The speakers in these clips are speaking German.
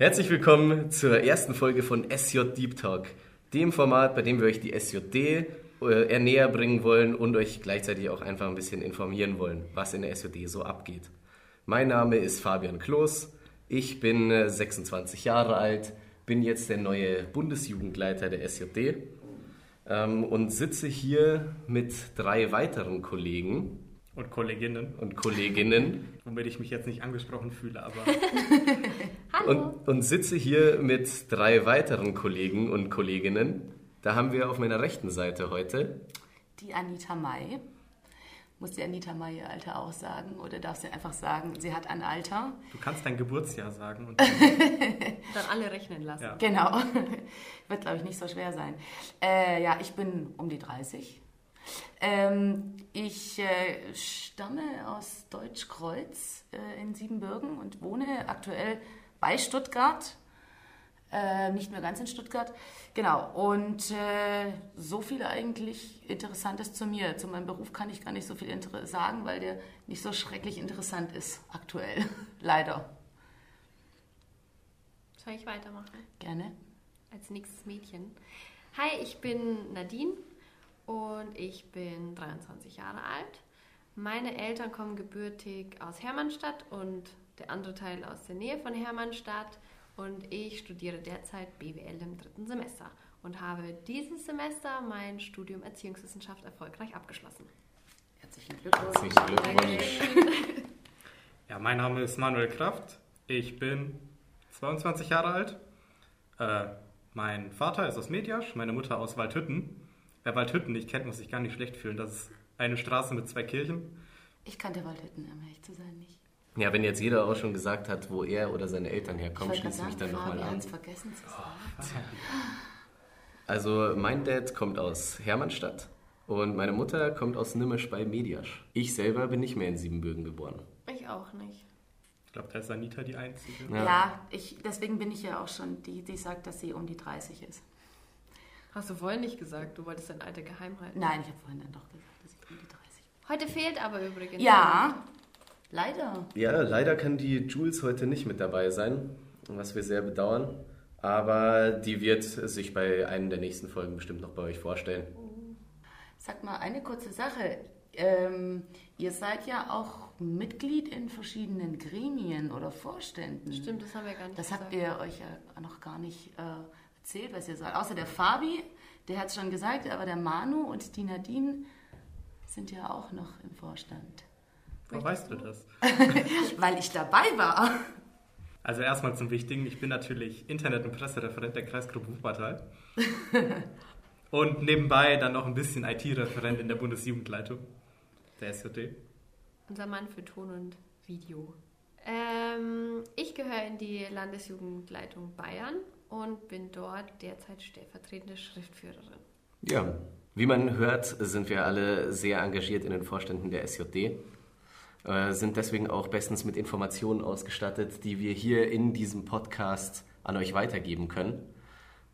Herzlich willkommen zur ersten Folge von SJ Deep Talk, dem Format, bei dem wir euch die SJD äh, näher bringen wollen und euch gleichzeitig auch einfach ein bisschen informieren wollen, was in der SJD so abgeht. Mein Name ist Fabian Kloß, ich bin 26 äh, Jahre alt, bin jetzt der neue Bundesjugendleiter der SJD ähm, und sitze hier mit drei weiteren Kollegen. Und Kolleginnen. Und Kolleginnen. Womit ich mich jetzt nicht angesprochen fühle, aber. Hallo. Und, und sitze hier mit drei weiteren Kollegen und Kolleginnen. Da haben wir auf meiner rechten Seite heute. Die Anita May. Muss die Anita May ihr Alter auch sagen oder darf sie einfach sagen, sie hat ein Alter? Du kannst dein Geburtsjahr sagen und dann, dann alle rechnen lassen. Ja. Genau. Wird, glaube ich, nicht so schwer sein. Äh, ja, ich bin um die 30. Ähm, ich äh, stamme aus Deutschkreuz äh, in Siebenbürgen und wohne aktuell bei Stuttgart. Äh, nicht mehr ganz in Stuttgart. Genau, und äh, so viel eigentlich Interessantes zu mir. Zu meinem Beruf kann ich gar nicht so viel sagen, weil der nicht so schrecklich interessant ist aktuell. Leider. Soll ich weitermachen? Gerne. Als nächstes Mädchen. Hi, ich bin Nadine und ich bin 23 Jahre alt. Meine Eltern kommen gebürtig aus Hermannstadt und der andere Teil aus der Nähe von Hermannstadt und ich studiere derzeit BWL im dritten Semester und habe dieses Semester mein Studium Erziehungswissenschaft erfolgreich abgeschlossen. Herzlichen Glückwunsch. Herzlichen Glückwunsch. Ja, mein Name ist Manuel Kraft. Ich bin 22 Jahre alt. Äh, mein Vater ist aus Mediasch, meine Mutter aus Waldhütten. Wer Waldhütten nicht kennt, muss sich gar nicht schlecht fühlen. Das ist eine Straße mit zwei Kirchen. Ich kannte Waldhütten, um ehrlich zu sein, nicht. Ja, wenn jetzt jeder auch schon gesagt hat, wo er oder seine Eltern herkommen, schließe ich mich dann nochmal an. vergessen zu sagen. Oh, also mein Dad kommt aus Hermannstadt und meine Mutter kommt aus Nimmisch bei Mediasch. Ich selber bin nicht mehr in Siebenbürgen geboren. Ich auch nicht. Ich glaube, da ist Anita die Einzige. Ja, ja ich, deswegen bin ich ja auch schon die, die sagt, dass sie um die 30 ist. Hast du vorhin nicht gesagt, du wolltest dein Alter geheim halten? Nein, ich habe vorhin dann doch gesagt, dass ich um die 30 bin. Heute fehlt aber übrigens. Ja, Leider. Ja, leider kann die Jules heute nicht mit dabei sein, was wir sehr bedauern. Aber die wird sich bei einer der nächsten Folgen bestimmt noch bei euch vorstellen. Sag mal, eine kurze Sache. Ähm, ihr seid ja auch Mitglied in verschiedenen Gremien oder Vorständen. Stimmt, das haben wir gar nicht Das gesagt. habt ihr euch ja noch gar nicht äh, erzählt, was ihr sagt. Außer der Fabi, der hat es schon gesagt, aber der Manu und die Nadine sind ja auch noch im Vorstand. Woher weißt du das? Weil ich dabei war. Also erstmal zum Wichtigen, ich bin natürlich Internet- und Pressereferent der Kreisgruppe Wuppertal. und nebenbei dann noch ein bisschen IT-Referent in der Bundesjugendleitung der SJD. Unser Mann für Ton und Video. Ähm, ich gehöre in die Landesjugendleitung Bayern und bin dort derzeit stellvertretende Schriftführerin. Ja, wie man hört, sind wir alle sehr engagiert in den Vorständen der SJD. Äh, sind deswegen auch bestens mit Informationen ausgestattet, die wir hier in diesem Podcast an euch weitergeben können.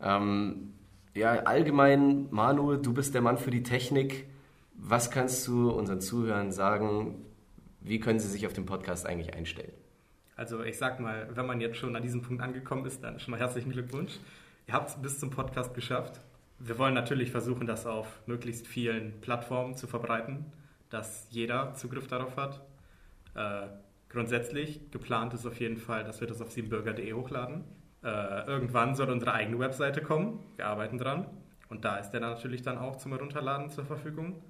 Ähm, ja, allgemein, Manu, du bist der Mann für die Technik. Was kannst du unseren Zuhörern sagen? Wie können sie sich auf den Podcast eigentlich einstellen? Also ich sag mal, wenn man jetzt schon an diesem Punkt angekommen ist, dann schon mal herzlichen Glückwunsch. Ihr habt es bis zum Podcast geschafft. Wir wollen natürlich versuchen, das auf möglichst vielen Plattformen zu verbreiten, dass jeder Zugriff darauf hat. Äh, grundsätzlich geplant ist auf jeden Fall, dass wir das auf siebenbürger.de hochladen. Äh, irgendwann soll unsere eigene Webseite kommen. Wir arbeiten dran. Und da ist der natürlich dann auch zum Herunterladen zur Verfügung.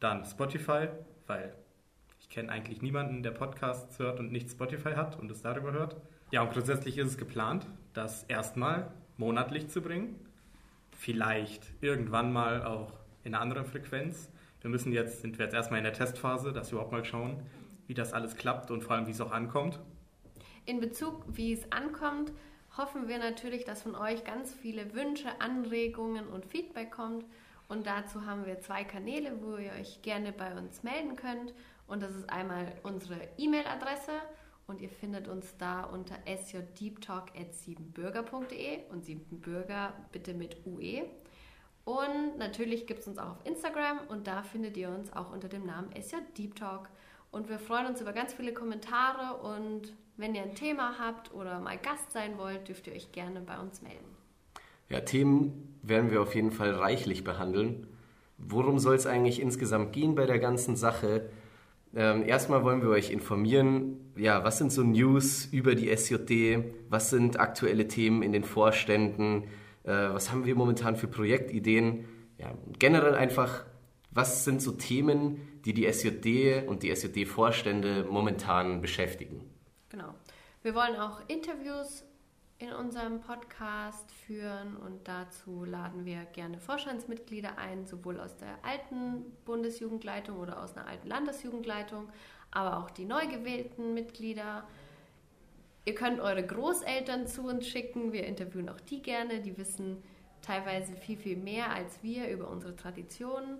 Dann Spotify, weil ich kenne eigentlich niemanden, der Podcasts hört und nicht Spotify hat und es darüber hört. Ja, und grundsätzlich ist es geplant, das erstmal monatlich zu bringen. Vielleicht irgendwann mal auch in einer anderen Frequenz. Wir müssen jetzt, sind wir jetzt erstmal in der Testphase, dass wir überhaupt mal schauen, wie das alles klappt und vor allem, wie es auch ankommt? In Bezug, wie es ankommt, hoffen wir natürlich, dass von euch ganz viele Wünsche, Anregungen und Feedback kommt. Und dazu haben wir zwei Kanäle, wo ihr euch gerne bei uns melden könnt. Und das ist einmal unsere E-Mail-Adresse und ihr findet uns da unter sjdeeptalk.siebenbürger.de und siebenbürger bitte mit UE. Und natürlich gibt es uns auch auf Instagram und da findet ihr uns auch unter dem Namen SJ Deep Talk. Und wir freuen uns über ganz viele Kommentare und wenn ihr ein Thema habt oder mal Gast sein wollt, dürft ihr euch gerne bei uns melden. Ja, Themen werden wir auf jeden Fall reichlich behandeln. Worum soll es eigentlich insgesamt gehen bei der ganzen Sache? Ähm, erstmal wollen wir euch informieren, ja, was sind so News über die SJD, was sind aktuelle Themen in den Vorständen, äh, was haben wir momentan für Projektideen, ja, generell einfach, was sind so Themen, die die SJD und die SJD-Vorstände momentan beschäftigen. Genau. Wir wollen auch Interviews in unserem Podcast führen und dazu laden wir gerne Vorstandsmitglieder ein, sowohl aus der alten Bundesjugendleitung oder aus einer alten Landesjugendleitung, aber auch die neu gewählten Mitglieder. Ihr könnt eure Großeltern zu uns schicken, wir interviewen auch die gerne, die wissen teilweise viel, viel mehr als wir über unsere Traditionen.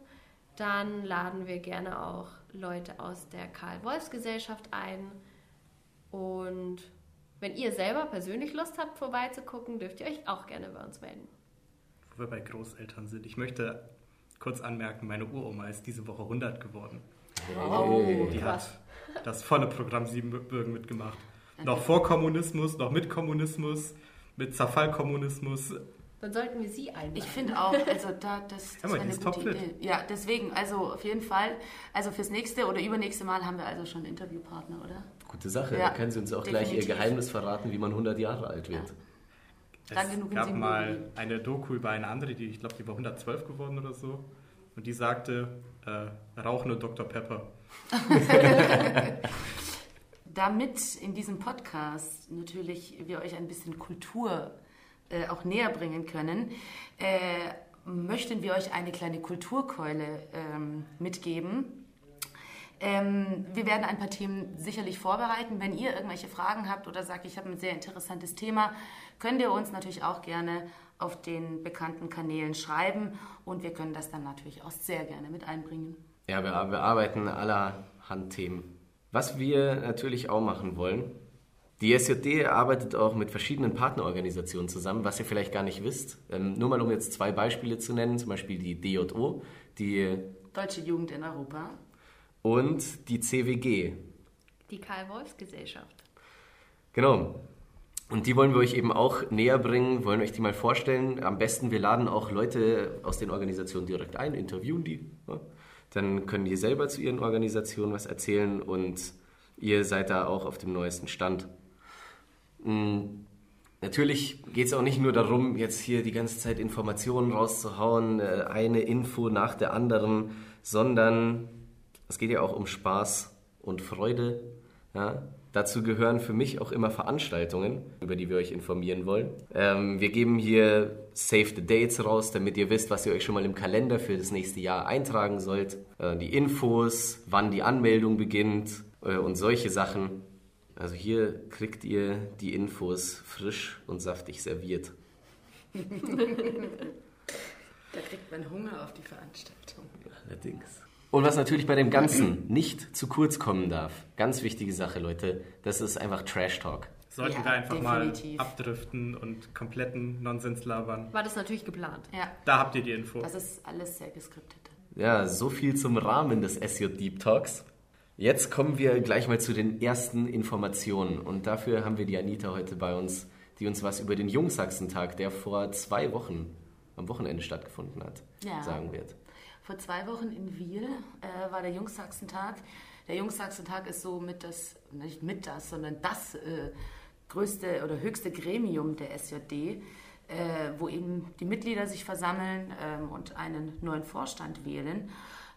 Dann laden wir gerne auch Leute aus der Karl-Wolfs-Gesellschaft ein und wenn ihr selber persönlich Lust habt, vorbeizugucken, dürft ihr euch auch gerne bei uns melden. Wo wir bei Großeltern sind. Ich möchte kurz anmerken, meine Uroma ist diese Woche 100 geworden. Oh, die hat das volle Programm Siebenbürgen mitgemacht. Noch vor Kommunismus, noch mit Kommunismus, mit Zerfallkommunismus. Dann sollten wir sie einladen. Ich finde auch, also da, das, das ja, eine gute Idee. Ja, deswegen, also auf jeden Fall, also fürs nächste oder übernächste Mal haben wir also schon Interviewpartner, oder? Gute Sache. Ja, da können Sie uns auch definitiv. gleich Ihr Geheimnis verraten, wie man 100 Jahre alt wird. Ja. Es genug gab mal eine Doku über eine andere, die ich glaube, die war 112 geworden oder so. Und die sagte, äh, rauch nur Dr. Pepper. Damit in diesem Podcast natürlich wir euch ein bisschen Kultur äh, auch näher bringen können, äh, möchten wir euch eine kleine Kulturkeule ähm, mitgeben ähm, wir werden ein paar Themen sicherlich vorbereiten. Wenn ihr irgendwelche Fragen habt oder sagt, ich habe ein sehr interessantes Thema, könnt ihr uns natürlich auch gerne auf den bekannten Kanälen schreiben und wir können das dann natürlich auch sehr gerne mit einbringen. Ja, wir, wir arbeiten allerhand Themen. Was wir natürlich auch machen wollen, die SJD arbeitet auch mit verschiedenen Partnerorganisationen zusammen, was ihr vielleicht gar nicht wisst. Ähm, nur mal um jetzt zwei Beispiele zu nennen, zum Beispiel die DJO, die Deutsche Jugend in Europa und die CWG. Die Karl-Wolfs-Gesellschaft. Genau. Und die wollen wir euch eben auch näher bringen, wollen euch die mal vorstellen. Am besten, wir laden auch Leute aus den Organisationen direkt ein, interviewen die. Ja. Dann können die selber zu ihren Organisationen was erzählen und ihr seid da auch auf dem neuesten Stand. Mhm. Natürlich geht es auch nicht nur darum, jetzt hier die ganze Zeit Informationen rauszuhauen, äh, eine Info nach der anderen, sondern es geht ja auch um Spaß und Freude. Ja? Dazu gehören für mich auch immer Veranstaltungen, über die wir euch informieren wollen. Ähm, wir geben hier Save the Dates raus, damit ihr wisst, was ihr euch schon mal im Kalender für das nächste Jahr eintragen sollt. Äh, die Infos, wann die Anmeldung beginnt äh, und solche Sachen. Also hier kriegt ihr die Infos frisch und saftig serviert. da kriegt man Hunger auf die Veranstaltung. Allerdings. Und was natürlich bei dem Ganzen nicht zu kurz kommen darf, ganz wichtige Sache, Leute, das ist einfach Trash Talk. Sollten ja, wir einfach definitiv. mal abdriften und kompletten Nonsens labern. War das natürlich geplant. Ja. Da habt ihr die Info. Das ist alles sehr geskriptet. Ja, so viel zum Rahmen des SJ Deep Talks. Jetzt kommen wir gleich mal zu den ersten Informationen. Und dafür haben wir die Anita heute bei uns, die uns was über den Jungsachsentag, der vor zwei Wochen am Wochenende stattgefunden hat, ja. sagen wird. Vor zwei Wochen in Wiel äh, war der Jungsachsentag. Der Jungsachsentag ist so mit das, nicht mit das, sondern das äh, größte oder höchste Gremium der SJD, äh, wo eben die Mitglieder sich versammeln ähm, und einen neuen Vorstand wählen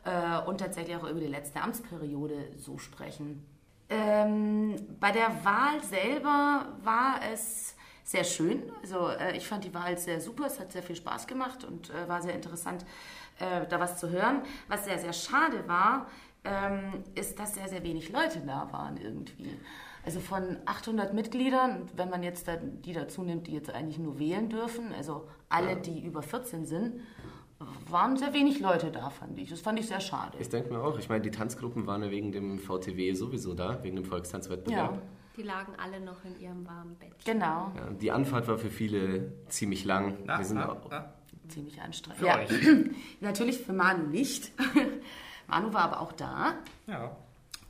äh, und tatsächlich auch über die letzte Amtsperiode so sprechen. Ähm, bei der Wahl selber war es sehr schön. Also äh, ich fand die Wahl sehr super, es hat sehr viel Spaß gemacht und äh, war sehr interessant äh, da was zu hören. Was sehr, sehr schade war, ähm, ist, dass sehr, sehr wenig Leute da waren irgendwie. Also von 800 Mitgliedern, wenn man jetzt da, die dazu nimmt, die jetzt eigentlich nur wählen dürfen, also alle, die über 14 sind, waren sehr wenig Leute da, fand ich. Das fand ich sehr schade. Ich denke mir auch. Ich meine, die Tanzgruppen waren ja wegen dem VTW sowieso da, wegen dem Volkstanzwettbewerb. Ja. Die lagen alle noch in ihrem warmen Bett. Genau. Ja, die Anfahrt war für viele ziemlich lang. Na, Wir sind na, auch, na ziemlich anstrengend. Für ja. euch. Natürlich für Manu nicht. Manu war aber auch da. Ja.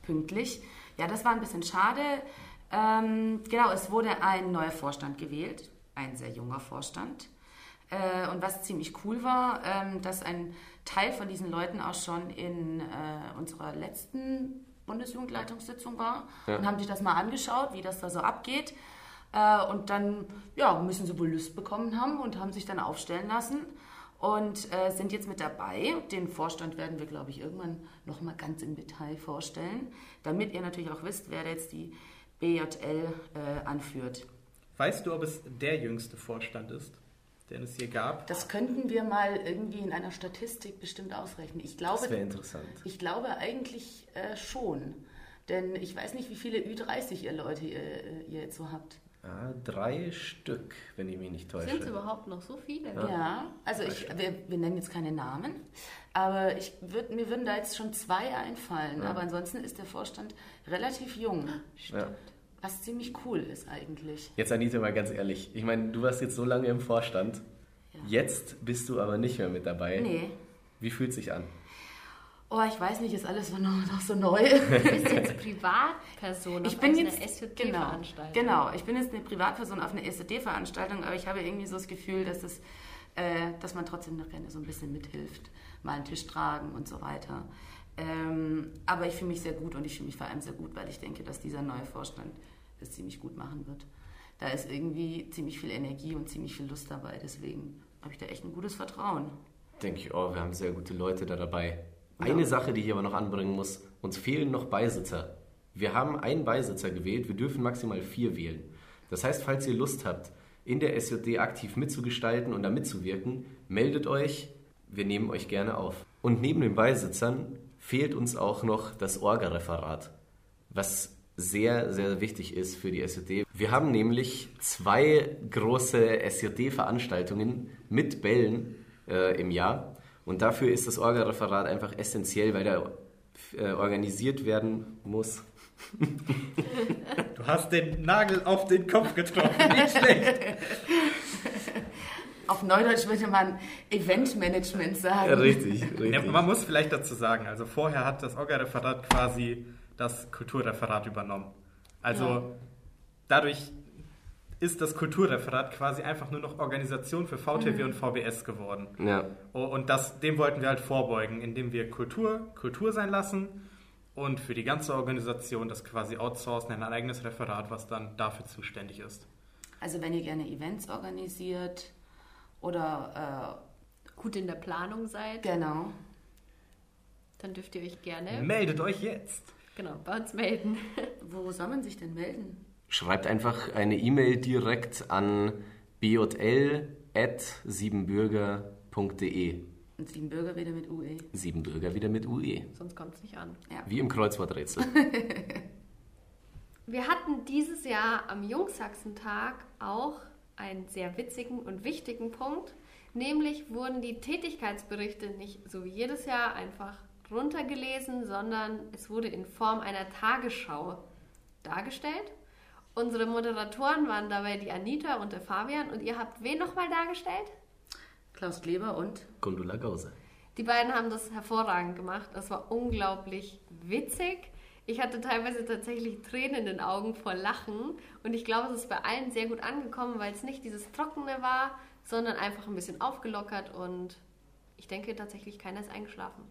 pünktlich. Ja, das war ein bisschen schade. Ähm, genau, es wurde ein neuer Vorstand gewählt, ein sehr junger Vorstand. Äh, und was ziemlich cool war, ähm, dass ein Teil von diesen Leuten auch schon in äh, unserer letzten Bundesjugendleitungssitzung war ja. und haben sich das mal angeschaut, wie das da so abgeht. Äh, und dann ja, müssen sie wohl Lust bekommen haben und haben sich dann aufstellen lassen und äh, sind jetzt mit dabei. Den Vorstand werden wir, glaube ich, irgendwann nochmal ganz im Detail vorstellen, damit ihr natürlich auch wisst, wer jetzt die BJL äh, anführt. Weißt du, ob es der jüngste Vorstand ist, den es hier gab? Das könnten wir mal irgendwie in einer Statistik bestimmt ausrechnen. Ich glaube, das wäre interessant. Ich glaube eigentlich äh, schon. Denn ich weiß nicht, wie viele Ü30 ihr Leute ihr, äh, ihr jetzt so habt. Ah, drei Stück, wenn ich mich nicht täusche. Sind es überhaupt noch so viele? Ja, ja also ich, wir, wir, nennen jetzt keine Namen, aber ich würd, mir würden da jetzt schon zwei einfallen. Ja. Aber ansonsten ist der Vorstand relativ jung. Stimmt. Ja. Was ziemlich cool ist eigentlich. Jetzt Anita, mal ganz ehrlich. Ich meine, du warst jetzt so lange im Vorstand. Jetzt bist du aber nicht mehr mit dabei. Nee. Wie fühlt es sich an? Oh, ich weiß nicht, ist alles noch, so neu. Du bist jetzt Privatperson ich bin jetzt, eine SJD-Veranstaltung. Genau, genau, ich bin jetzt eine Privatperson auf einer SJD-Veranstaltung, aber ich habe irgendwie so das Gefühl, dass, das, äh, dass man trotzdem noch gerne so ein bisschen mithilft. Mal einen Tisch tragen und so weiter. Ähm, aber ich fühle mich sehr gut und ich fühle mich vor allem sehr gut, weil ich denke, dass dieser neue Vorstand das ziemlich gut machen wird. Da ist irgendwie ziemlich viel Energie und ziemlich viel Lust dabei. Deswegen habe ich da echt ein gutes Vertrauen. Denke ich, oh, wir haben sehr gute Leute da dabei. Eine Sache, die ich aber noch anbringen muss, uns fehlen noch Beisitzer. Wir haben einen Beisitzer gewählt, wir dürfen maximal vier wählen. Das heißt, falls ihr Lust habt, in der SJD aktiv mitzugestalten und da mitzuwirken, meldet euch, wir nehmen euch gerne auf. Und neben den Beisitzern fehlt uns auch noch das Orga-Referat, was sehr, sehr wichtig ist für die SJD. Wir haben nämlich zwei große SJD-Veranstaltungen mit Bällen äh, im Jahr. Und dafür ist das Orga-Referat einfach essentiell, weil da äh, organisiert werden muss. Du hast den Nagel auf den Kopf getroffen, nicht schlecht. Auf Neudeutsch würde man Eventmanagement sagen. Ja, richtig, richtig. Ja, man muss vielleicht dazu sagen, also vorher hat das Orga-Referat quasi das Kulturreferat übernommen. Also ja. dadurch ist das Kulturreferat quasi einfach nur noch Organisation für VTW mhm. und VBS geworden. Ja. Oh, und das, dem wollten wir halt vorbeugen, indem wir Kultur Kultur sein lassen und für die ganze Organisation das quasi outsourcen in ein eigenes Referat, was dann dafür zuständig ist. Also wenn ihr gerne Events organisiert oder äh, gut in der Planung seid, genau, dann dürft ihr euch gerne meldet euch jetzt. Genau, bei uns melden. Wo soll man sich denn melden? Schreibt einfach eine E-Mail direkt an bjl.siebenbürger.de. Und Siebenbürger wieder mit UE. Siebenbürger wieder mit UE. Sonst kommt es nicht an. Ja. Wie im Kreuzworträtsel. Wir hatten dieses Jahr am Jungsachsentag auch einen sehr witzigen und wichtigen Punkt. Nämlich wurden die Tätigkeitsberichte nicht so wie jedes Jahr einfach runtergelesen, sondern es wurde in Form einer Tagesschau dargestellt. Unsere Moderatoren waren dabei die Anita und der Fabian und ihr habt wen nochmal dargestellt? Klaus Kleber und Gundula Gause. Die beiden haben das hervorragend gemacht. Das war unglaublich witzig. Ich hatte teilweise tatsächlich Tränen in den Augen vor Lachen und ich glaube, es ist bei allen sehr gut angekommen, weil es nicht dieses Trockene war, sondern einfach ein bisschen aufgelockert und ich denke tatsächlich, keiner ist eingeschlafen.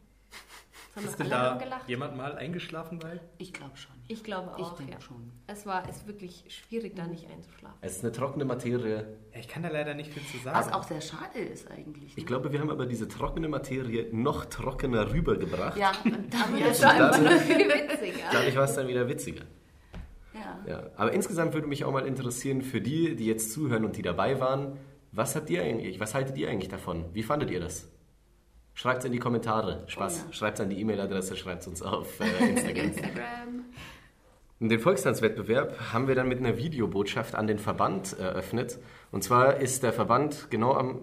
Ist denn da jemand mal eingeschlafen bei? Ich glaube schon. Ich glaube auch, ich denke ja. schon. Es war ist wirklich schwierig, da nicht einzuschlafen. Es ist eine trockene Materie. Ja, ich kann da leider nicht viel zu sagen. Was auch sehr schade ist eigentlich. Ne? Ich glaube, wir haben aber diese trockene Materie noch trockener rübergebracht. Ja, und dann wird es einfach noch viel witziger. Dadurch war es dann wieder witziger. Ja. ja. Aber insgesamt würde mich auch mal interessieren, für die, die jetzt zuhören und die dabei waren, was habt ihr eigentlich, was haltet ihr eigentlich davon? Wie fandet ihr das? Schreibt es in die Kommentare. Spaß. Oh ja. Schreibt es an die E-Mail-Adresse, schreibt es uns auf äh, Instagram. Instagram. Den Volkstanzwettbewerb haben wir dann mit einer Videobotschaft an den Verband eröffnet. Und zwar ist der Verband genau am,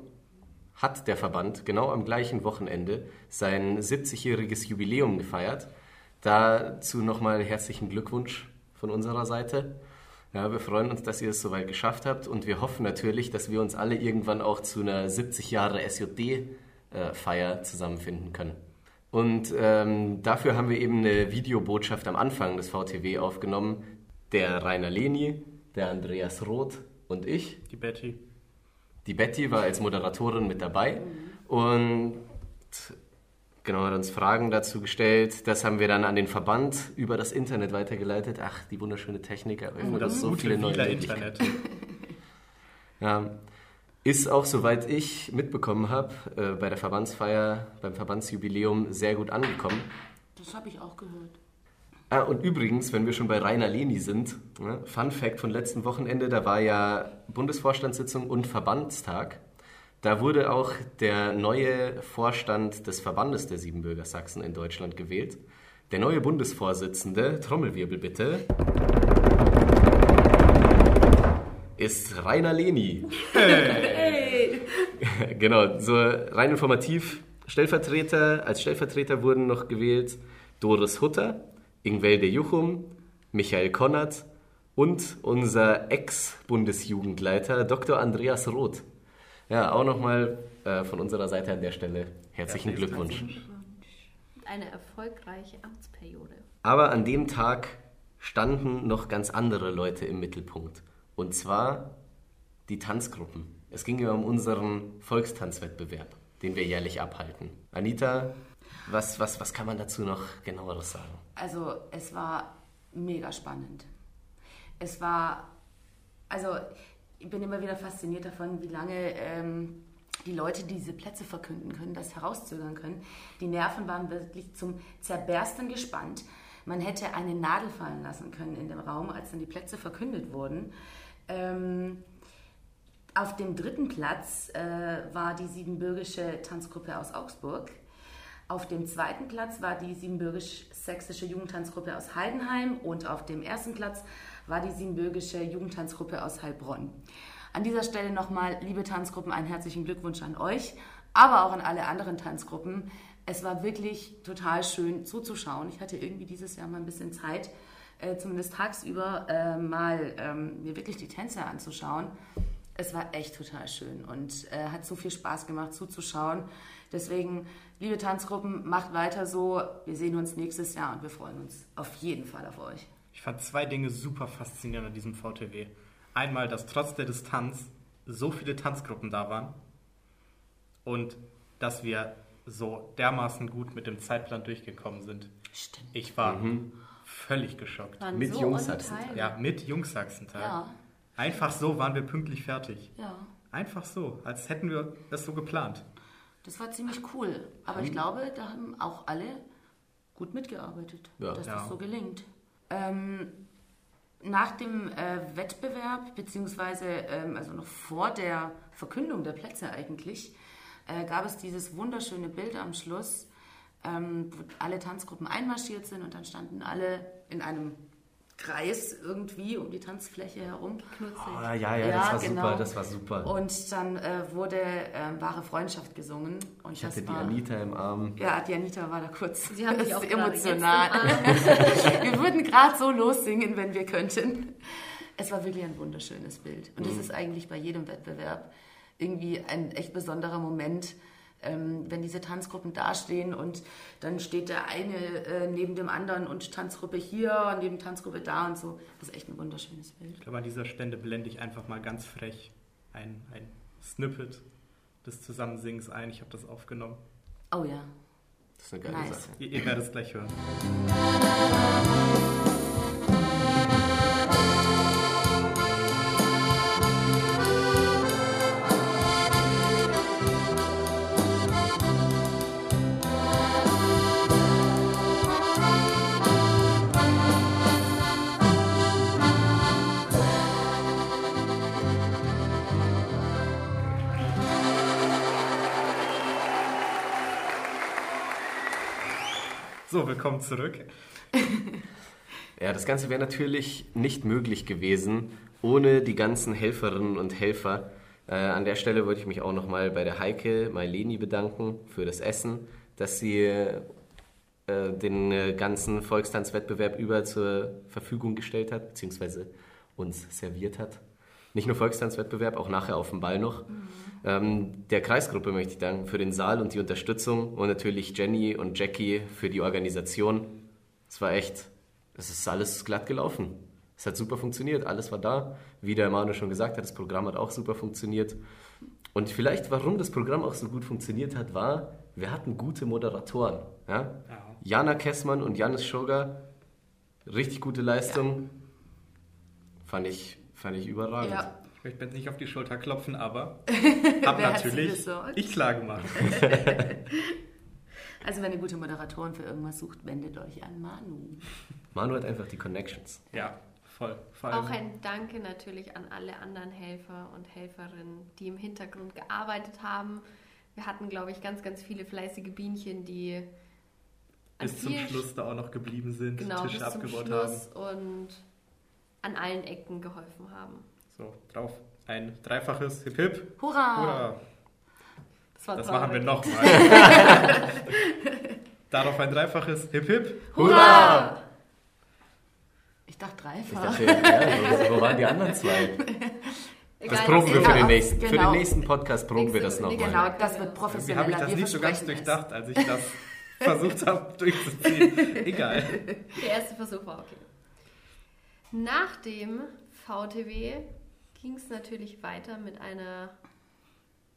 hat der Verband genau am gleichen Wochenende sein 70-jähriges Jubiläum gefeiert. Dazu nochmal herzlichen Glückwunsch von unserer Seite. Ja, wir freuen uns, dass ihr es soweit geschafft habt und wir hoffen natürlich, dass wir uns alle irgendwann auch zu einer 70 Jahre SJD Feier zusammenfinden können. Und ähm, dafür haben wir eben eine Videobotschaft am Anfang des VTW aufgenommen. Der Rainer Leni, der Andreas Roth und ich. Die Betty. Die Betty war als Moderatorin mit dabei und genau hat uns Fragen dazu gestellt. Das haben wir dann an den Verband über das Internet weitergeleitet. Ach, die wunderschöne Technik eröffnet das so viele neue Internet. ja, ist auch, soweit ich mitbekommen habe, äh, bei der Verbandsfeier, beim Verbandsjubiläum sehr gut angekommen. Das habe ich auch gehört. Ah, und übrigens, wenn wir schon bei Rainer Leni sind, ne, Fun Fact von letzten Wochenende, da war ja Bundesvorstandssitzung und Verbandstag. Da wurde auch der neue Vorstand des Verbandes der Siebenbürger Sachsen in Deutschland gewählt. Der neue Bundesvorsitzende, Trommelwirbel bitte, ist Rainer Leni. Hey. genau, so rein informativ. Stellvertreter, als Stellvertreter wurden noch gewählt Doris Hutter, Ingwelde Juchum, Michael Konrad und unser Ex-Bundesjugendleiter Dr. Andreas Roth. Ja, auch nochmal äh, von unserer Seite an der Stelle herzlichen ja, Glückwunsch. Eine erfolgreiche Amtsperiode. Aber an dem Tag standen noch ganz andere Leute im Mittelpunkt. Und zwar die Tanzgruppen. Es ging ja um unseren Volkstanzwettbewerb, den wir jährlich abhalten. Anita, was, was, was kann man dazu noch genaueres sagen? Also es war mega spannend. Es war, also ich bin immer wieder fasziniert davon, wie lange ähm, die Leute diese Plätze verkünden können, das herauszögern können. Die Nerven waren wirklich zum Zerbersten gespannt. Man hätte eine Nadel fallen lassen können in dem Raum, als dann die Plätze verkündet wurden. Ähm, auf dem dritten Platz äh, war die siebenbürgische Tanzgruppe aus Augsburg. Auf dem zweiten Platz war die siebenbürgisch-sächsische Jugendtanzgruppe aus Heidenheim und auf dem ersten Platz war die siebenbürgische Jugendtanzgruppe aus Heilbronn. An dieser Stelle nochmal, liebe Tanzgruppen, einen herzlichen Glückwunsch an euch, aber auch an alle anderen Tanzgruppen. Es war wirklich total schön zuzuschauen. Ich hatte irgendwie dieses Jahr mal ein bisschen Zeit, äh, zumindest tagsüber, äh, mal ähm, mir wirklich die Tänze anzuschauen. Es war echt total schön und äh, hat so viel Spaß gemacht zuzuschauen. Deswegen, liebe Tanzgruppen, macht weiter so. Wir sehen uns nächstes Jahr und wir freuen uns auf jeden Fall auf euch. Ich fand zwei Dinge super faszinierend an diesem VTW. Einmal, dass trotz der Distanz so viele Tanzgruppen da waren und dass wir so dermaßen gut mit dem Zeitplan durchgekommen sind. Stimmt. Ich war mhm. völlig geschockt. Waren mit so Jungsachsenteil. Ja, mit Jungsachsenteil. Ja. Einfach so waren wir pünktlich fertig. Ja. Einfach so, als hätten wir das so geplant. Das war ziemlich cool. Aber ich glaube, da haben auch alle gut mitgearbeitet, ja. dass ja. das so gelingt. Ähm, nach dem äh, Wettbewerb, beziehungsweise ähm, also noch vor der Verkündung der Plätze eigentlich, äh, gab es dieses wunderschöne Bild am Schluss, ähm, wo alle Tanzgruppen einmarschiert sind und dann standen alle in einem Kreis irgendwie um die Tanzfläche herum. Oh, ja, ja, ja, das war genau. super, das war super. Und dann äh, wurde äh, wahre Freundschaft gesungen. Und ich hatte die Anita im Arm. Ja, die Anita war da kurz. Sie haben mich auch emotional. wir würden gerade so lossingen, wenn wir könnten. Es war wirklich ein wunderschönes Bild. Und es mhm. ist eigentlich bei jedem Wettbewerb irgendwie ein echt besonderer Moment, ähm, wenn diese Tanzgruppen dastehen und dann steht der eine äh, neben dem anderen und Tanzgruppe hier, neben Tanzgruppe da und so. Das ist echt ein wunderschönes Bild. Ich glaube, an dieser Stelle blende ich einfach mal ganz frech ein, ein Snippet des Zusammensingens ein. Ich habe das aufgenommen. Oh ja. Das ist eine geile nice. Sache. Ihr, ihr werdet es gleich hören. Willkommen zurück. ja, das Ganze wäre natürlich nicht möglich gewesen ohne die ganzen Helferinnen und Helfer. Äh, an der Stelle wollte ich mich auch nochmal bei der Heike Maileni bedanken für das Essen, dass sie äh, den äh, ganzen Volkstanzwettbewerb über zur Verfügung gestellt hat, beziehungsweise uns serviert hat. Nicht nur Volkstanzwettbewerb, auch nachher auf dem Ball noch. Mhm. Ähm, der Kreisgruppe möchte ich danken für den Saal und die Unterstützung und natürlich Jenny und Jackie für die Organisation. Es war echt, es ist alles glatt gelaufen. Es hat super funktioniert, alles war da. Wie der Manu schon gesagt hat, das Programm hat auch super funktioniert. Und vielleicht, warum das Programm auch so gut funktioniert hat, war, wir hatten gute Moderatoren. Ja? ja. Jana Kessmann und Janis Schoger, richtig gute Leistung. Ja. Fand, ich, fand ich überragend. Ja. Ich möchte jetzt nicht auf die Schulter klopfen, aber habe natürlich ich klar gemacht. also wenn ihr gute Moderatoren für irgendwas sucht, wendet euch an Manu. Manu hat einfach die Connections. Ja, voll. Auch ein Danke natürlich an alle anderen Helfer und Helferinnen, die im Hintergrund gearbeitet haben. Wir hatten, glaube ich, ganz, ganz viele fleißige Bienchen, die bis zum Schluss da auch noch geblieben sind, genau, Tische bis abgebaut zum Schluss haben. Und an allen Ecken geholfen haben. So, drauf. Ein dreifaches Hip Hip. Hurra! Hurra. Das, das machen wir nochmal. Darauf ein dreifaches Hip Hip. Hurra! Ich dachte dreifach. Ich dachte, ja, wo waren die anderen zwei? Das proben wir für den nächsten. Genau. Für den nächsten Podcast proben wir das nochmal. Genau, das wird professioneller. Wie habe ich das nicht so ganz durchdacht, als ich das versucht habe durchzuziehen? Egal. Der erste Versuch war okay. Nach dem VTW ging es natürlich weiter mit einer,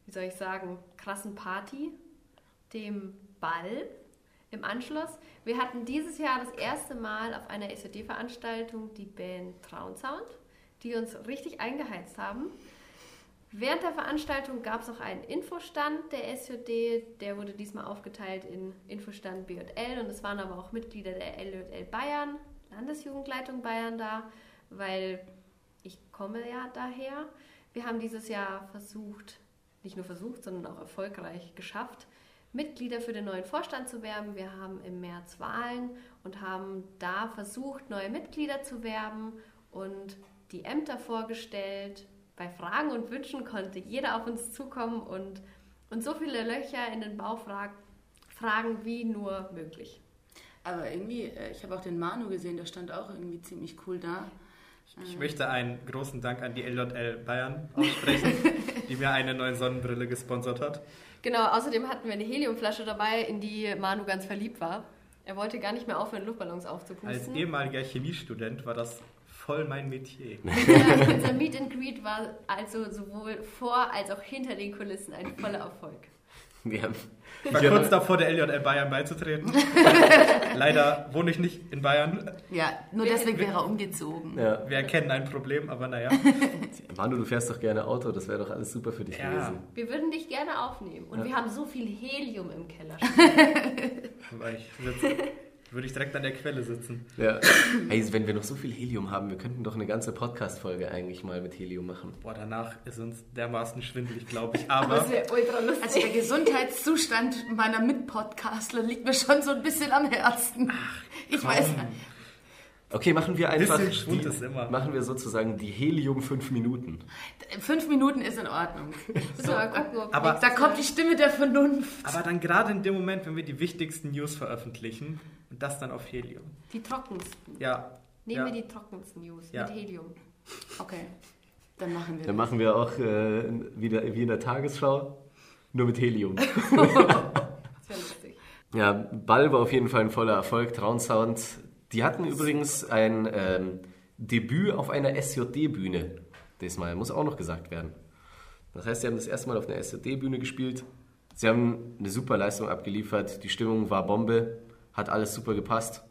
wie soll ich sagen, krassen Party, dem Ball im Anschluss. Wir hatten dieses Jahr das erste Mal auf einer SOD-Veranstaltung die Band Traunsound, die uns richtig eingeheizt haben. Während der Veranstaltung gab es auch einen Infostand der SJD, der wurde diesmal aufgeteilt in Infostand BJL und es waren aber auch Mitglieder der LJL Bayern, Landesjugendleitung Bayern da, weil ich komme ja daher. Wir haben dieses Jahr versucht, nicht nur versucht, sondern auch erfolgreich geschafft, Mitglieder für den neuen Vorstand zu werben. Wir haben im März Wahlen und haben da versucht, neue Mitglieder zu werben und die Ämter vorgestellt. Bei Fragen und Wünschen konnte jeder auf uns zukommen und, und so viele Löcher in den Bauch fragen, wie nur möglich. Aber irgendwie, äh, ich habe auch den Manu gesehen, der stand auch irgendwie ziemlich cool da. Ich möchte einen großen Dank an die LJL Bayern aussprechen, die mir eine neue Sonnenbrille gesponsert hat. Genau, außerdem hatten wir eine Heliumflasche dabei, in die Manu ganz verliebt war. Er wollte gar nicht mehr aufhören, Luftballons aufzupusten. Als ehemaliger Chemiestudent war das voll mein Metier. Ja, unser Meet and Greet war also sowohl vor als auch hinter den Kulissen ein voller Erfolg. Wir haben ich war kurz davor, der LJL Bayern beizutreten. Leider wohne ich nicht in Bayern. Ja, nur deswegen wäre er umgezogen. Ja. Wir erkennen ein Problem, aber naja. Manu, du fährst doch gerne Auto, das wäre doch alles super für dich ja. gewesen. Wir würden dich gerne aufnehmen. Und ja. wir haben so viel Helium im Keller. ich sitze würde ich direkt an der Quelle sitzen. Ja. Hey, wenn wir noch so viel Helium haben, wir könnten doch eine ganze Podcast-Folge eigentlich mal mit Helium machen. Boah, danach ist uns dermaßen schwindelig, glaube ich. Aber das wäre ultra lustig. Also der Gesundheitszustand meiner Mitpodcastler liegt mir schon so ein bisschen am Herzen. Ach, ich weiß nicht. Okay, machen wir einfach. Die, machen wir sozusagen die Helium 5 Minuten. 5 Minuten ist in Ordnung. So, gucken, aber, da kommt die Stimme der Vernunft. Aber dann gerade in dem Moment, wenn wir die wichtigsten News veröffentlichen und das dann auf Helium. Die trockensten. Ja. Nehmen ja. wir die trockensten News ja. mit Helium. Okay. Dann machen wir Dann das. machen wir auch äh, wieder wie in der Tagesschau, nur mit Helium. das wäre lustig. Ja, Ball war auf jeden Fall ein voller Erfolg. Traunsound die hatten übrigens ein ähm, Debüt auf einer SJD-Bühne. Diesmal muss auch noch gesagt werden. Das heißt, sie haben das erste Mal auf einer SJD-Bühne gespielt. Sie haben eine super Leistung abgeliefert. Die Stimmung war Bombe. Hat alles super gepasst.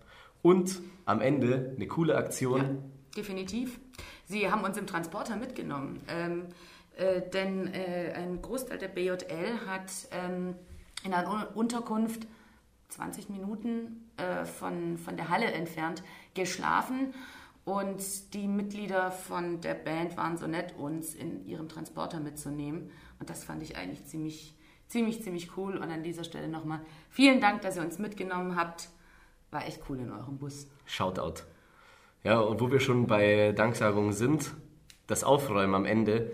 Und am Ende eine coole Aktion. Ja, definitiv. Sie haben uns im Transporter mitgenommen. Ähm, äh, denn äh, ein Großteil der BJL hat ähm, in einer Unterkunft 20 Minuten äh, von, von der Halle entfernt geschlafen. Und die Mitglieder von der Band waren so nett, uns in ihren Transporter mitzunehmen. Und das fand ich eigentlich ziemlich, ziemlich, ziemlich cool. Und an dieser Stelle nochmal vielen Dank, dass ihr uns mitgenommen habt. War echt cool in eurem Bus. Shoutout. Ja, und wo wir schon bei Danksagungen sind, das Aufräumen am Ende.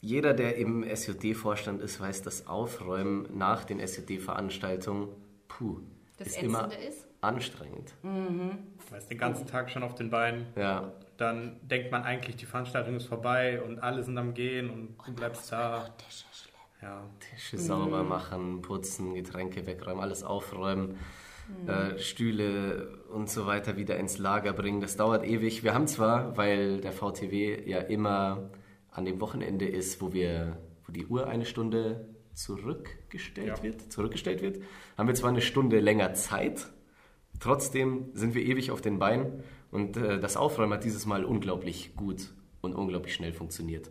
Jeder, der im SJD-Vorstand ist, weiß, das Aufräumen nach den SJD-Veranstaltungen puh, das ist immer ist? anstrengend. Mhm. Du den ganzen Tag schon auf den Beinen. Ja. dann denkt man eigentlich, die Veranstaltung ist vorbei und alle sind am Gehen und, und du bleibst da. Tische, ja. Tische sauber machen, putzen, Getränke wegräumen, alles aufräumen. Mhm. Äh, Stühle und so weiter wieder ins Lager bringen. Das dauert ewig. Wir haben zwar, weil der VTW ja immer an dem Wochenende ist, wo wir, wo die Uhr eine Stunde zurückgestellt ja. wird, zurückgestellt wird, haben wir zwar eine Stunde länger Zeit, trotzdem sind wir ewig auf den Beinen und äh, das Aufräumen hat dieses Mal unglaublich gut und unglaublich schnell funktioniert.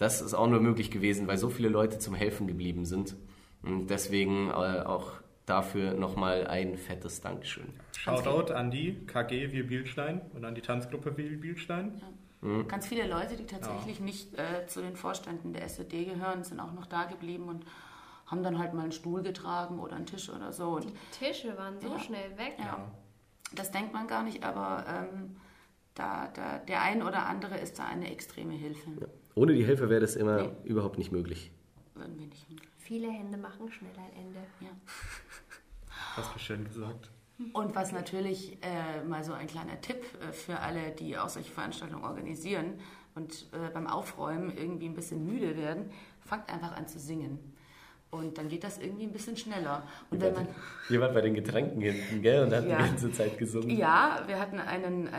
Das ist auch nur möglich gewesen, weil so viele Leute zum Helfen geblieben sind und deswegen äh, auch dafür nochmal ein fettes Dankeschön. Shoutout an die KG Wir Bielstein und an die Tanzgruppe Wir Bielstein. Ja. Mhm. Ganz viele Leute, die tatsächlich ja. nicht äh, zu den Vorständen der SOD gehören, sind auch noch da geblieben und haben dann halt mal einen Stuhl getragen oder einen Tisch oder so. Und, die Tische waren so ja. schnell weg. Ja. Das denkt man gar nicht, aber ähm, da, da, der ein oder andere ist da eine extreme Hilfe. Ohne die Hilfe wäre das immer nee. überhaupt nicht möglich. Würden wir nicht hinkriegen. Viele Hände machen schnell ein Ende. Ja. Hast du schön gesagt. Und was natürlich äh, mal so ein kleiner Tipp äh, für alle, die auch solche Veranstaltungen organisieren und äh, beim Aufräumen irgendwie ein bisschen müde werden, fangt einfach an zu singen. Und dann geht das irgendwie ein bisschen schneller. Und wenn man wart bei den Getränken hinten, gell? Und hatten ja. die ganze Zeit gesungen. Ja, wir hatten einen, äh,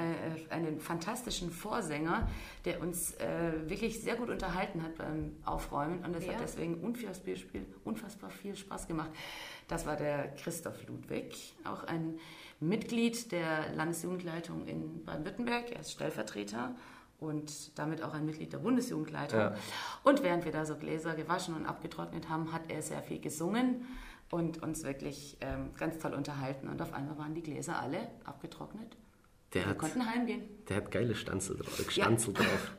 einen fantastischen Vorsänger, der uns äh, wirklich sehr gut unterhalten hat beim Aufräumen. Und das ja. hat deswegen unfassbar, unfassbar viel Spaß gemacht. Das war der Christoph Ludwig, auch ein Mitglied der Landesjugendleitung in Baden-Württemberg. Er ist Stellvertreter und damit auch ein Mitglied der Bundesjugendleitung. Ja. Und während wir da so Gläser gewaschen und abgetrocknet haben, hat er sehr viel gesungen und uns wirklich ähm, ganz toll unterhalten. Und auf einmal waren die Gläser alle abgetrocknet. Der wir hat, konnten heimgehen. Der hat geile Stanzel drauf. Stanzel ja. drauf.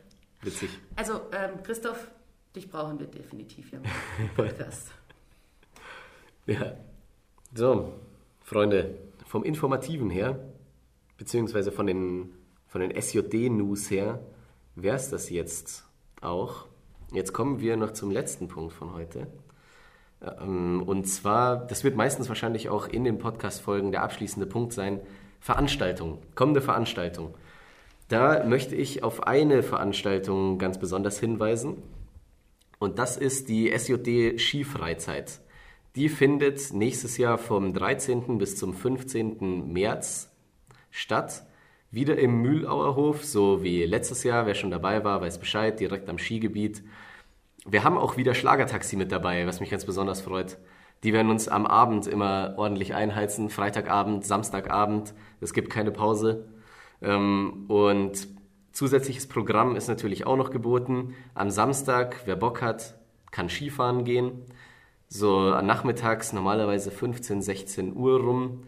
Witzig. Also, ähm, Christoph, dich brauchen wir definitiv hier im Podcast. ja. So, Freunde, vom Informativen her, beziehungsweise von den, von den SJD-News her, wäre es das jetzt auch. Jetzt kommen wir noch zum letzten Punkt von heute. Ähm, und zwar, das wird meistens wahrscheinlich auch in den Podcast-Folgen der abschließende Punkt sein, Veranstaltung, kommende Veranstaltung. Da möchte ich auf eine Veranstaltung ganz besonders hinweisen. Und das ist die SJD Skifreizeit. Die findet nächstes Jahr vom 13. bis zum 15. März statt wieder im Mühlauerhof, so wie letztes Jahr. Wer schon dabei war, weiß Bescheid, direkt am Skigebiet. Wir haben auch wieder Schlagertaxi mit dabei, was mich ganz besonders freut. Die werden uns am Abend immer ordentlich einheizen. Freitagabend, Samstagabend. Es gibt keine Pause. Ähm, und zusätzliches Programm ist natürlich auch noch geboten. Am Samstag, wer Bock hat, kann Skifahren gehen. So nachmittags, normalerweise 15, 16 Uhr rum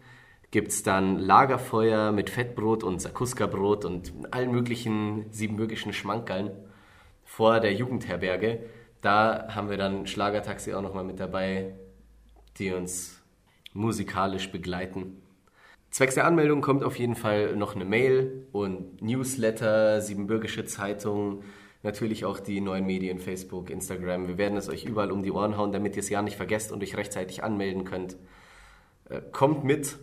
gibt es dann Lagerfeuer mit Fettbrot und Sakuska-Brot und allen möglichen siebenbürgischen Schmankerln vor der Jugendherberge. Da haben wir dann Schlagertaxi auch nochmal mit dabei, die uns musikalisch begleiten. Zwecks der Anmeldung kommt auf jeden Fall noch eine Mail und Newsletter, Siebenbürgische Zeitung, natürlich auch die neuen Medien, Facebook, Instagram. Wir werden es euch überall um die Ohren hauen, damit ihr es ja nicht vergesst und euch rechtzeitig anmelden könnt. Äh, kommt mit,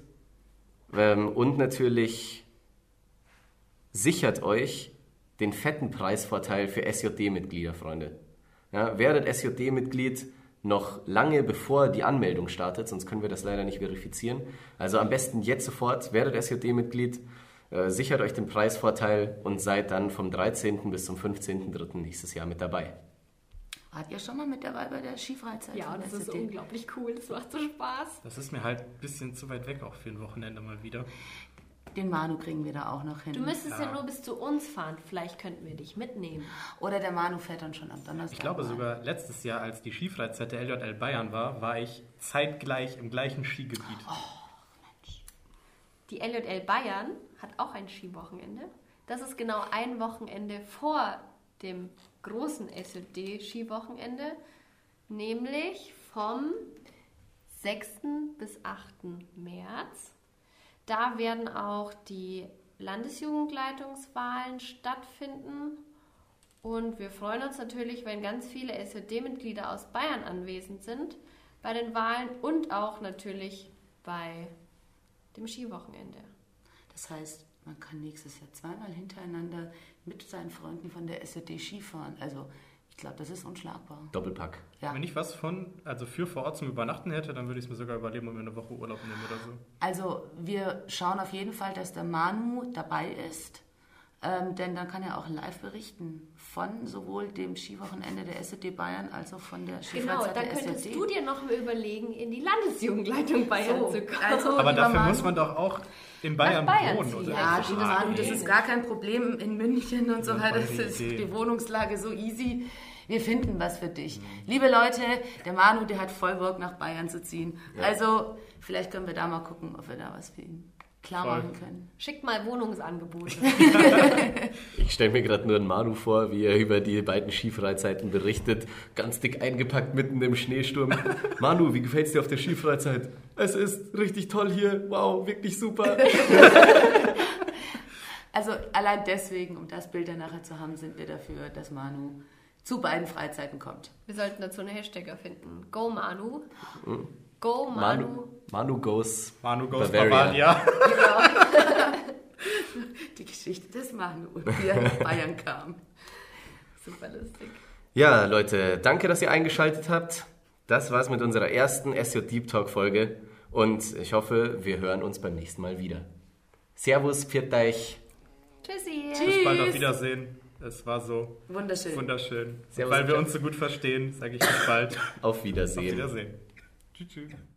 und natürlich sichert euch den fetten Preisvorteil für SJD-Mitglieder, Freunde. Ja, werdet SJD-Mitglied noch lange bevor die Anmeldung startet, sonst können wir das leider nicht verifizieren. Also am besten jetzt sofort, werdet SJD-Mitglied, äh, sichert euch den Preisvorteil und seid dann vom 13. bis zum 15.03. nächstes Jahr mit dabei. Wart ihr schon mal mit dabei bei der Skifreizeit? Ja, das ist unglaublich cool. Das macht so Spaß. Das ist mir halt ein bisschen zu weit weg auch für ein Wochenende mal wieder. Den Manu kriegen wir da auch noch hin. Du müsstest ja. ja nur bis zu uns fahren. Vielleicht könnten wir dich mitnehmen. Oder der Manu fährt dann schon am Donnerstag. Ich glaube mal. sogar letztes Jahr, als die Skifreizeit der LJL Bayern war, war ich zeitgleich im gleichen Skigebiet. Oh, Mensch. Die LJL Bayern hat auch ein Skiwochenende. Das ist genau ein Wochenende vor dem großen SOD-Skiwochenende, nämlich vom 6. bis 8. März. Da werden auch die Landesjugendleitungswahlen stattfinden. Und wir freuen uns natürlich, wenn ganz viele SOD-Mitglieder aus Bayern anwesend sind bei den Wahlen und auch natürlich bei dem Skiwochenende. Das heißt, man kann nächstes Jahr zweimal hintereinander mit seinen Freunden von der SED Skifahren. Also ich glaube, das ist unschlagbar. Doppelpack. Ja. Wenn ich was von, also für vor Ort zum Übernachten hätte, dann würde ich es mir sogar überleben und mir eine Woche Urlaub nehmen oder so. Also wir schauen auf jeden Fall, dass der Manu dabei ist. Ähm, denn dann kann er auch live berichten von sowohl dem Skiwochenende der SED Bayern als auch von der Skifreizeit Genau, dann könntest SED. du dir noch mal überlegen, in die Landesjugendleitung Bayern so, zu kommen. Also, Aber dafür Manu, muss man doch auch in Bayern, Bayern wohnen, oder? Ja, liebe Manu, das ist gar kein Problem in München und so weiter. Das ist die Wohnungslage so easy. Wir finden was für dich. Mhm. Liebe Leute, der Manu, der hat voll Bock nach Bayern zu ziehen. Ja. Also, vielleicht können wir da mal gucken, ob wir da was für ihn klar Voll. machen können. Schickt mal Wohnungsangebote. ich stelle mir gerade nur einen Manu vor, wie er über die beiden Skifreizeiten berichtet, ganz dick eingepackt mitten im Schneesturm. Manu, wie gefällt es dir auf der Skifreizeit? Es ist richtig toll hier. Wow, wirklich super. also allein deswegen, um das Bild dann nachher zu haben, sind wir dafür, dass Manu zu beiden Freizeiten kommt. Wir sollten dazu eine Hashtag erfinden. Go Manu. Mhm. Go Manu. Manu, Manu goes Manu goes Bavaria. Bavaria. Genau. Die Geschichte des Manu, wie er nach Bayern kam. Super lustig. Ja, Leute, danke, dass ihr eingeschaltet habt. Das war's mit unserer ersten SJ Deep Talk Folge und ich hoffe, wir hören uns beim nächsten Mal wieder. Servus, pfiat euch. Tschüssi. Bis bald auf Wiedersehen. Es war so wunderschön. wunderschön. Servus, Weil wir uns so gut verstehen, sage ich bis bald. auf Wiedersehen. Auf Wiedersehen. Tschüss.